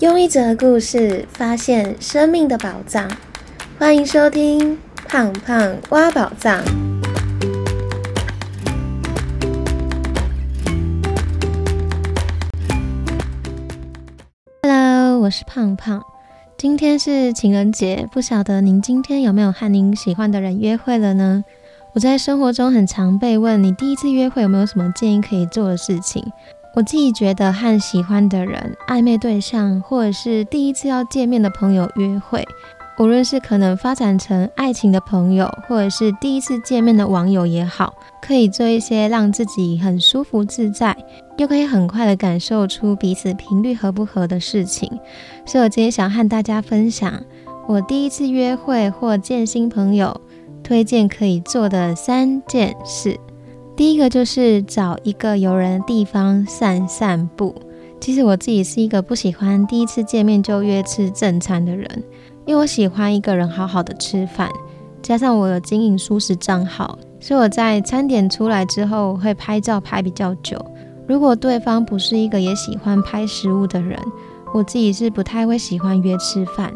用一则故事发现生命的宝藏，欢迎收听《胖胖挖宝藏》。Hello，我是胖胖。今天是情人节，不晓得您今天有没有和您喜欢的人约会了呢？我在生活中很常被问，你第一次约会有没有什么建议可以做的事情？我自己觉得和喜欢的人、暧昧对象，或者是第一次要见面的朋友约会，无论是可能发展成爱情的朋友，或者是第一次见面的网友也好，可以做一些让自己很舒服自在，又可以很快的感受出彼此频率合不合的事情。所以我今天想和大家分享我第一次约会或见新朋友推荐可以做的三件事。第一个就是找一个有人的地方散散步。其实我自己是一个不喜欢第一次见面就约吃正餐的人，因为我喜欢一个人好好的吃饭。加上我有经营舒适账号，所以我在餐点出来之后会拍照拍比较久。如果对方不是一个也喜欢拍食物的人，我自己是不太会喜欢约吃饭。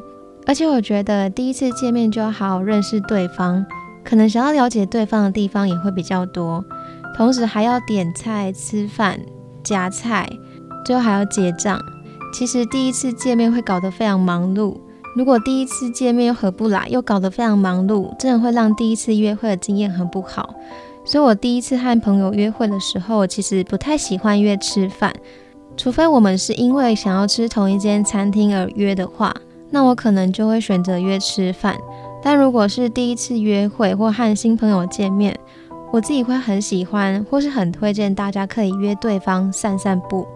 而且我觉得第一次见面就要好好认识对方，可能想要了解对方的地方也会比较多。同时还要点菜、吃饭、夹菜，最后还要结账。其实第一次见面会搞得非常忙碌。如果第一次见面又合不来，又搞得非常忙碌，真的会让第一次约会的经验很不好。所以我第一次和朋友约会的时候，其实不太喜欢约吃饭，除非我们是因为想要吃同一间餐厅而约的话，那我可能就会选择约吃饭。但如果是第一次约会或和新朋友见面，我自己会很喜欢，或是很推荐大家可以约对方散散步。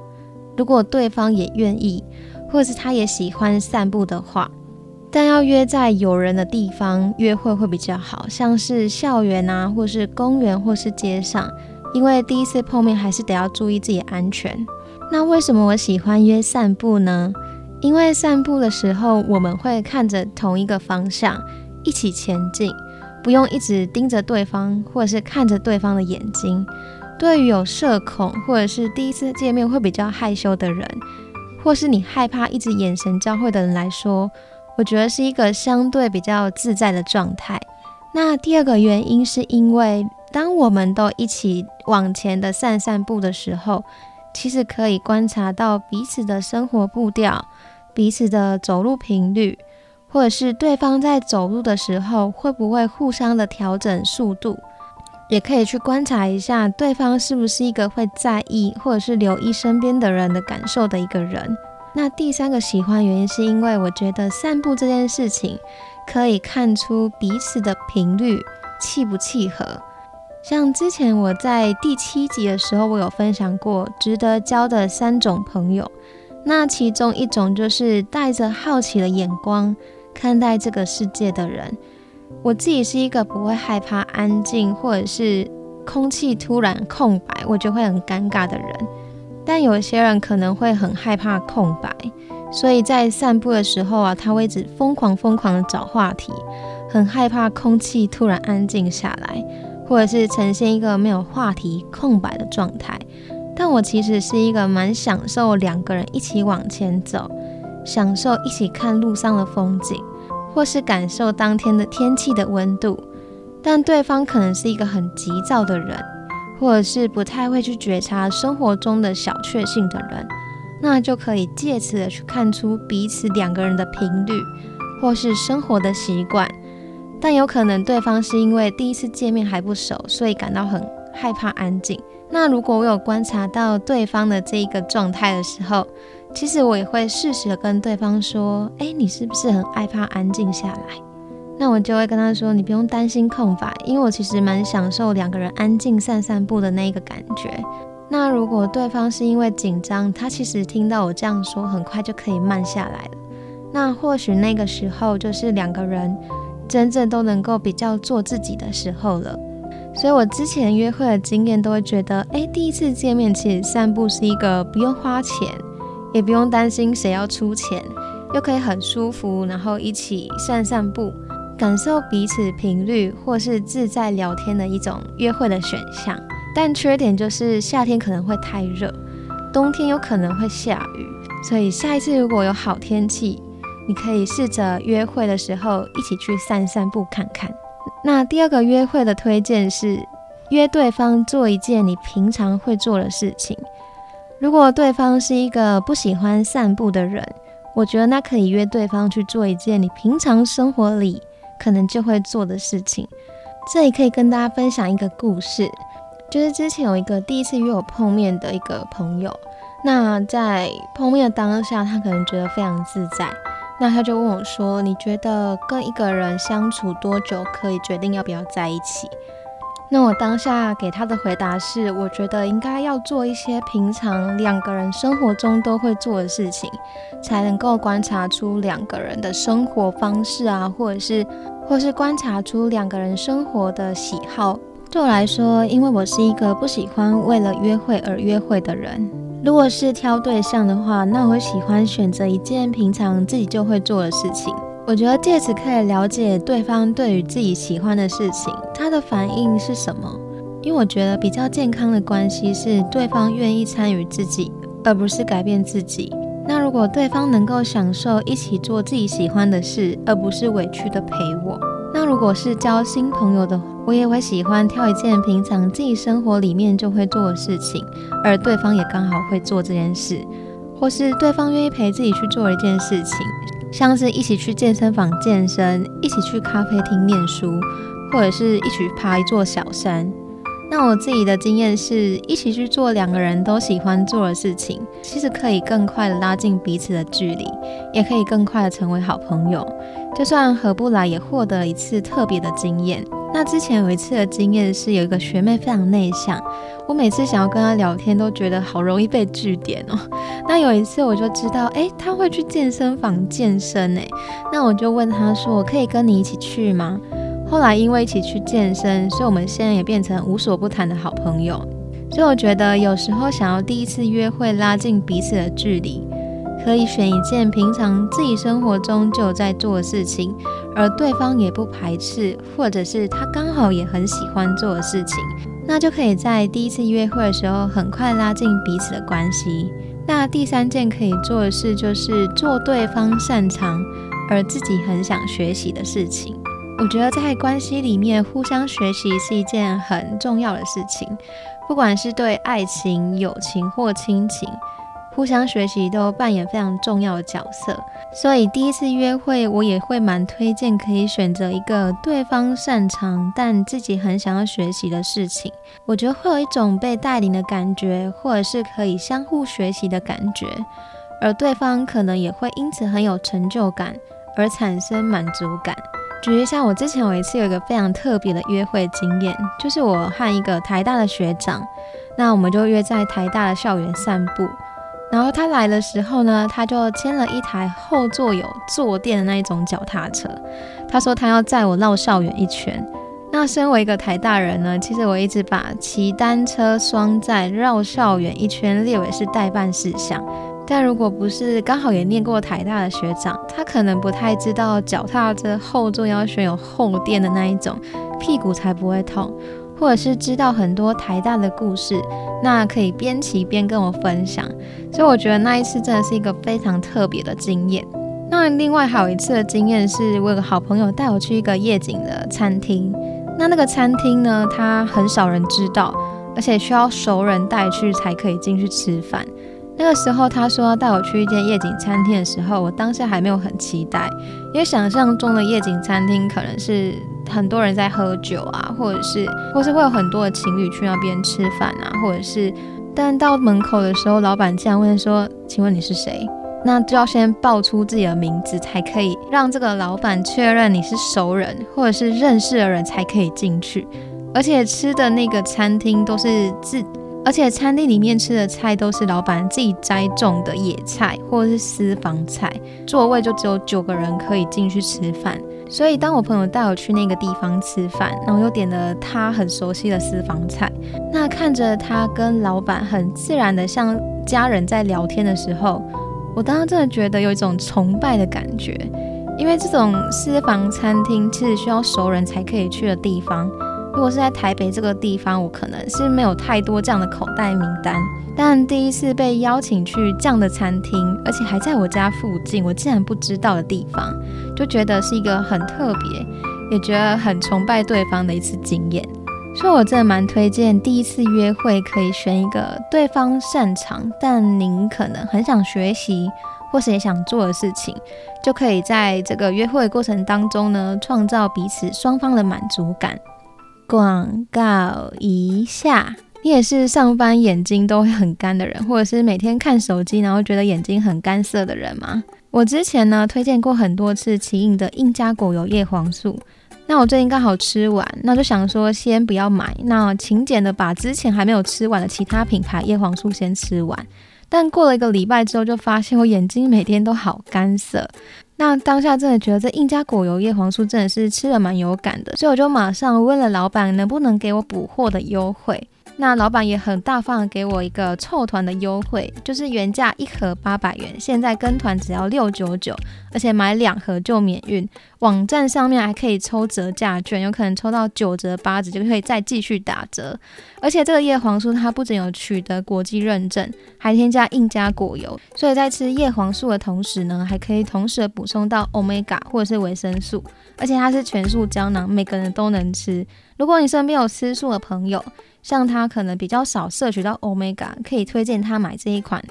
如果对方也愿意，或是他也喜欢散步的话，但要约在有人的地方约会会比较好，像是校园啊，或是公园，或是街上。因为第一次碰面还是得要注意自己安全。那为什么我喜欢约散步呢？因为散步的时候，我们会看着同一个方向，一起前进。不用一直盯着对方，或者是看着对方的眼睛。对于有社恐，或者是第一次见面会比较害羞的人，或是你害怕一直眼神交汇的人来说，我觉得是一个相对比较自在的状态。那第二个原因是因为，当我们都一起往前的散散步的时候，其实可以观察到彼此的生活步调，彼此的走路频率。或者是对方在走路的时候会不会互相的调整速度，也可以去观察一下对方是不是一个会在意或者是留意身边的人的感受的一个人。那第三个喜欢原因是因为我觉得散步这件事情可以看出彼此的频率契不契合。像之前我在第七集的时候，我有分享过值得交的三种朋友，那其中一种就是带着好奇的眼光。看待这个世界的人，我自己是一个不会害怕安静或者是空气突然空白，我就会很尴尬的人。但有些人可能会很害怕空白，所以在散步的时候啊，他会一直疯狂疯狂的找话题，很害怕空气突然安静下来，或者是呈现一个没有话题空白的状态。但我其实是一个蛮享受两个人一起往前走。享受一起看路上的风景，或是感受当天的天气的温度，但对方可能是一个很急躁的人，或者是不太会去觉察生活中的小确幸的人，那就可以借此的去看出彼此两个人的频率，或是生活的习惯。但有可能对方是因为第一次见面还不熟，所以感到很害怕安静。那如果我有观察到对方的这一个状态的时候，其实我也会适时的跟对方说：“哎，你是不是很害怕安静下来？”那我就会跟他说：“你不用担心空白，因为我其实蛮享受两个人安静散散步的那个感觉。”那如果对方是因为紧张，他其实听到我这样说，很快就可以慢下来了。那或许那个时候就是两个人真正都能够比较做自己的时候了。所以我之前约会的经验都会觉得：“哎，第一次见面其实散步是一个不用花钱。”也不用担心谁要出钱，又可以很舒服，然后一起散散步，感受彼此频率或是自在聊天的一种约会的选项。但缺点就是夏天可能会太热，冬天有可能会下雨，所以下一次如果有好天气，你可以试着约会的时候一起去散散步看看。那第二个约会的推荐是约对方做一件你平常会做的事情。如果对方是一个不喜欢散步的人，我觉得那可以约对方去做一件你平常生活里可能就会做的事情。这里可以跟大家分享一个故事，就是之前有一个第一次约我碰面的一个朋友，那在碰面的当下，他可能觉得非常自在，那他就问我说：“你觉得跟一个人相处多久可以决定要不要在一起？”那我当下给他的回答是：我觉得应该要做一些平常两个人生活中都会做的事情，才能够观察出两个人的生活方式啊，或者是，或是观察出两个人生活的喜好。对我来说，因为我是一个不喜欢为了约会而约会的人，如果是挑对象的话，那我喜欢选择一件平常自己就会做的事情。我觉得借此可以了解对方对于自己喜欢的事情，他的反应是什么。因为我觉得比较健康的关系是对方愿意参与自己，而不是改变自己。那如果对方能够享受一起做自己喜欢的事，而不是委屈的陪我，那如果是交新朋友的，我也会喜欢挑一件平常自己生活里面就会做的事情，而对方也刚好会做这件事，或是对方愿意陪自己去做一件事情。像是一起去健身房健身，一起去咖啡厅念书，或者是一起爬一座小山。那我自己的经验是，一起去做两个人都喜欢做的事情，其实可以更快的拉近彼此的距离，也可以更快的成为好朋友。就算合不来，也获得一次特别的经验。那之前有一次的经验是，有一个学妹非常内向，我每次想要跟她聊天，都觉得好容易被拒点哦。那有一次我就知道，哎，她会去健身房健身，哎，那我就问她说，我可以跟你一起去吗？后来因为一起去健身，所以我们现在也变成无所不谈的好朋友。所以我觉得有时候想要第一次约会拉近彼此的距离。可以选一件平常自己生活中就在做的事情，而对方也不排斥，或者是他刚好也很喜欢做的事情，那就可以在第一次约会的时候很快拉近彼此的关系。那第三件可以做的事就是做对方擅长而自己很想学习的事情。我觉得在关系里面互相学习是一件很重要的事情，不管是对爱情、友情或亲情。互相学习都扮演非常重要的角色，所以第一次约会我也会蛮推荐可以选择一个对方擅长但自己很想要学习的事情。我觉得会有一种被带领的感觉，或者是可以相互学习的感觉，而对方可能也会因此很有成就感而产生满足感。举一下，我之前有一次有一个非常特别的约会经验，就是我和一个台大的学长，那我们就约在台大的校园散步。然后他来的时候呢，他就牵了一台后座有坐垫的那一种脚踏车。他说他要载我绕校园一圈。那身为一个台大人呢，其实我一直把骑单车双载绕校园一圈列为是代办事项。但如果不是刚好也念过台大的学长，他可能不太知道脚踏车后座要选有后垫的那一种，屁股才不会痛。或者是知道很多台大的故事，那可以边骑边跟我分享，所以我觉得那一次真的是一个非常特别的经验。那另外还有一次的经验是，我有个好朋友带我去一个夜景的餐厅，那那个餐厅呢，它很少人知道，而且需要熟人带去才可以进去吃饭。那个时候他说要带我去一间夜景餐厅的时候，我当下还没有很期待，因为想象中的夜景餐厅可能是。很多人在喝酒啊，或者是，或是会有很多的情侣去那边吃饭啊，或者是，但到门口的时候，老板竟然问说：“请问你是谁？”那就要先报出自己的名字，才可以让这个老板确认你是熟人或者是认识的人才可以进去。而且吃的那个餐厅都是自，而且餐厅里面吃的菜都是老板自己栽种的野菜或者是私房菜，座位就只有九个人可以进去吃饭。所以，当我朋友带我去那个地方吃饭，然后又点了他很熟悉的私房菜，那看着他跟老板很自然的像家人在聊天的时候，我当时真的觉得有一种崇拜的感觉，因为这种私房餐厅其实需要熟人才可以去的地方，如果是在台北这个地方，我可能是没有太多这样的口袋名单。但第一次被邀请去这样的餐厅，而且还在我家附近，我竟然不知道的地方，就觉得是一个很特别，也觉得很崇拜对方的一次经验。所以我真的蛮推荐第一次约会可以选一个对方擅长，但您可能很想学习或是也想做的事情，就可以在这个约会过程当中呢，创造彼此双方的满足感。广告一下。你也是上班眼睛都会很干的人，或者是每天看手机然后觉得眼睛很干涩的人吗？我之前呢推荐过很多次奇印的印加果油叶黄素，那我最近刚好吃完，那就想说先不要买，那勤俭的把之前还没有吃完的其他品牌叶黄素先吃完。但过了一个礼拜之后，就发现我眼睛每天都好干涩，那当下真的觉得这印加果油叶黄素真的是吃了蛮有感的，所以我就马上问了老板能不能给我补货的优惠。那老板也很大方，给我一个凑团的优惠，就是原价一盒八百元，现在跟团只要六九九，而且买两盒就免运。网站上面还可以抽折价券，有可能抽到九折八折就可以再继续打折。而且这个叶黄素它不仅有取得国际认证，还添加印加果油，所以在吃叶黄素的同时呢，还可以同时补充到 omega 或者是维生素，而且它是全素胶囊，每个人都能吃。如果你身边有吃素的朋友，像他可能比较少摄取到 omega，可以推荐他买这一款，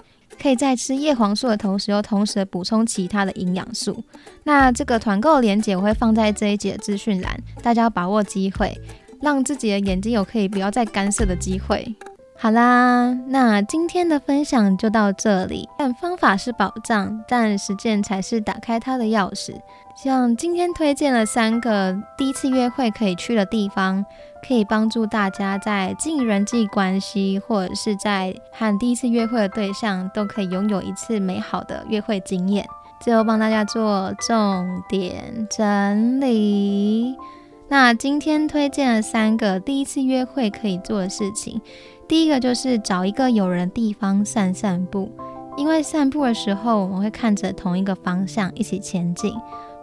可以在吃叶黄素的同时，又同时补充其他的营养素。那这个团购链接我会放在这一节的资讯栏，大家把握机会，让自己的眼睛有可以不要再干涉的机会。好啦，那今天的分享就到这里。但方法是宝藏，但实践才是打开它的钥匙。像今天推荐了三个第一次约会可以去的地方。可以帮助大家在经营人际关系，或者是在和第一次约会的对象都可以拥有一次美好的约会经验。最后帮大家做重点整理。那今天推荐了三个第一次约会可以做的事情。第一个就是找一个有人的地方散散步，因为散步的时候我们会看着同一个方向一起前进，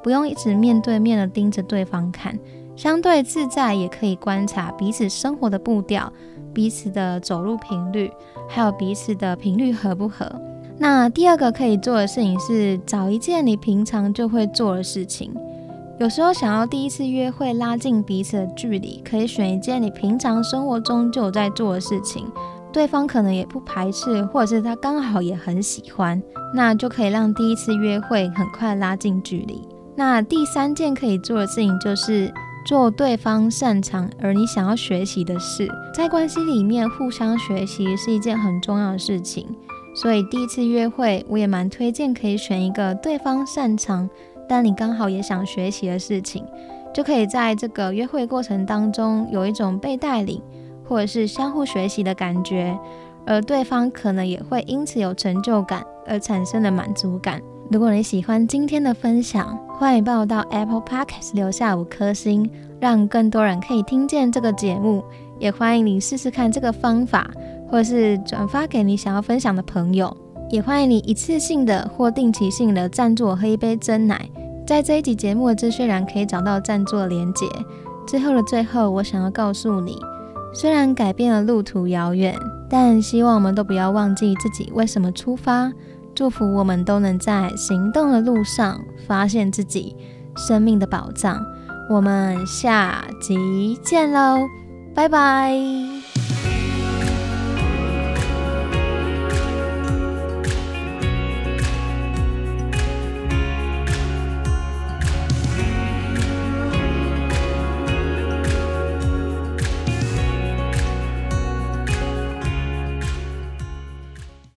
不用一直面对面的盯着对方看。相对自在，也可以观察彼此生活的步调、彼此的走路频率，还有彼此的频率合不合。那第二个可以做的事情是找一件你平常就会做的事情。有时候想要第一次约会拉近彼此的距离，可以选一件你平常生活中就有在做的事情，对方可能也不排斥，或者是他刚好也很喜欢，那就可以让第一次约会很快拉近距离。那第三件可以做的事情就是。做对方擅长而你想要学习的事，在关系里面互相学习是一件很重要的事情。所以第一次约会，我也蛮推荐可以选一个对方擅长，但你刚好也想学习的事情，就可以在这个约会过程当中有一种被带领或者是相互学习的感觉，而对方可能也会因此有成就感而产生的满足感。如果你喜欢今天的分享，欢迎帮我到 Apple Podcast 留下五颗星，让更多人可以听见这个节目。也欢迎你试试看这个方法，或是转发给你想要分享的朋友。也欢迎你一次性的或定期性的赞助我喝一杯真奶，在这一集节目的资讯栏可以找到赞助连结。最后的最后，我想要告诉你，虽然改变了路途遥远，但希望我们都不要忘记自己为什么出发。祝福我们都能在行动的路上发现自己生命的宝藏。我们下集见喽，拜拜。